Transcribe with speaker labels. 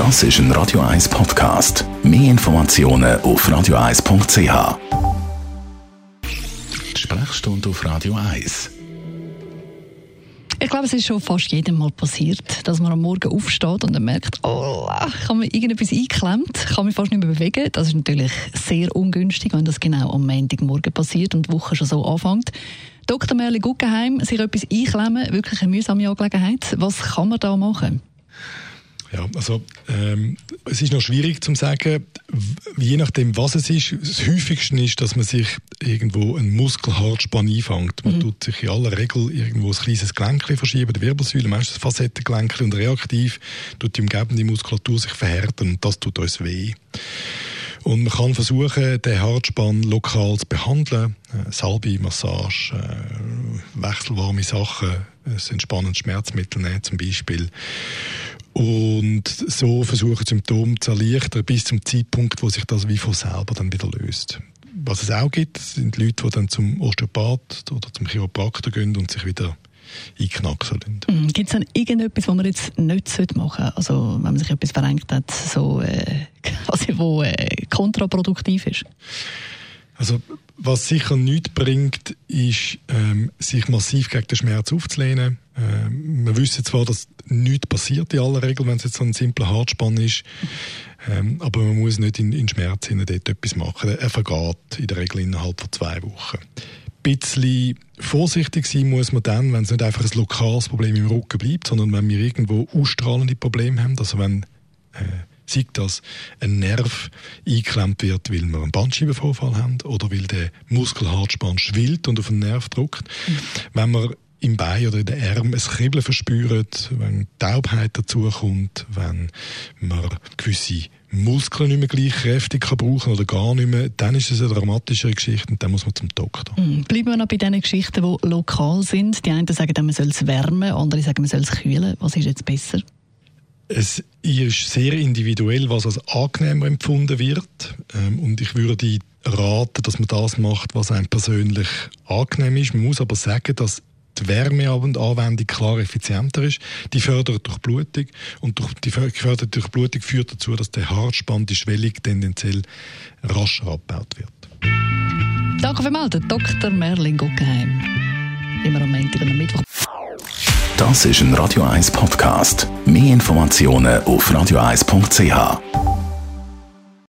Speaker 1: Das ist ein Radio 1 Podcast. Mehr Informationen auf radio1.ch. Sprechstunde auf Radio 1.
Speaker 2: Ich glaube, es ist schon fast jedem Mal passiert, dass man am Morgen aufsteht und dann merkt, oh, ich habe mir irgendetwas eingeklemmt, kann mich fast nicht mehr bewegen. Das ist natürlich sehr ungünstig, wenn das genau am Montagmorgen passiert und die Woche schon so anfängt. Dr. Merli Guggenheim, sich etwas einklemmen, wirklich eine mühsame Angelegenheit. Was kann man da machen?
Speaker 3: Ja, also ähm, es ist noch schwierig zu sagen, je nachdem, was es ist. Das häufigste ist, dass man sich irgendwo einen Muskelhartspann einfängt. Man mhm. tut sich in aller Regel irgendwo ein kleines Gelenkchen verschieben, die Wirbelsäule, meistens Facettengelenk und reaktiv tut die umgebende Muskulatur sich verhärten und das tut uns weh. Und man kann versuchen, den Hartspann lokal zu behandeln. Äh, Salbe, Massage, äh, wechselwarme Sachen, ein entspannendes Schmerzmittel nehmen zum Beispiel und so versuchen Symptome zu erleichtern bis zum Zeitpunkt, wo sich das wie von selber dann wieder löst. Was es auch gibt, sind Leute, die dann zum Osteopath oder zum Chiropraktor gehen und sich wieder einknacksen lassen.
Speaker 2: Mhm. Gibt es denn irgendetwas, was man jetzt nicht machen sollte? Also wenn man sich etwas verrenkt hat, so, äh, quasi, wo äh, kontraproduktiv ist?
Speaker 3: Also was sicher nichts bringt, ist, ähm, sich massiv gegen den Schmerz aufzulehnen. Ähm, wir wissen zwar, dass nichts passiert in aller Regel, wenn es jetzt so ein simpler Hartspann ist, ähm, aber man muss nicht in, in Schmerz hinein dort etwas machen. Er vergeht in der Regel innerhalb von zwei Wochen. Ein bisschen vorsichtig sein muss man dann, wenn es nicht einfach ein lokales Problem im Rücken bleibt, sondern wenn wir irgendwo ausstrahlende Probleme haben, also wenn äh, sei das ein Nerv eingeklemmt wird, weil wir einen Bandscheibenvorfall haben oder weil der Muskelhartspann schwillt und auf den Nerv drückt. Mhm. Wenn wir im Bein oder in den Arm ein Kribbeln verspüren, wenn Taubheit dazukommt, wenn man gewisse Muskeln nicht mehr gleich kräftig kann brauchen oder gar nicht mehr, dann ist es eine dramatischere Geschichte und dann muss man zum Doktor.
Speaker 2: Mhm. Bleiben wir noch bei diesen Geschichten, die lokal sind. Die einen sagen, man soll es wärmen, andere sagen, man soll es kühlen. Was ist jetzt besser?
Speaker 3: Es ist sehr individuell, was als angenehmer empfunden wird. Ähm, und ich würde raten, dass man das macht, was einem persönlich angenehm ist. Man muss aber sagen, dass die Wärmeanwendung klar effizienter ist. Die fördert durch Blutung und durch die geförderte Durchblutung führt dazu, dass der Haarspann, die Schwellung tendenziell rascher abgebaut wird.
Speaker 2: Danke vielmals, Dr. Merlin Guggenheim. Immer am Montag und am Mittwoch.
Speaker 1: Das ist ein Radio 1 Podcast. Mehr Informationen auf radio1.ch.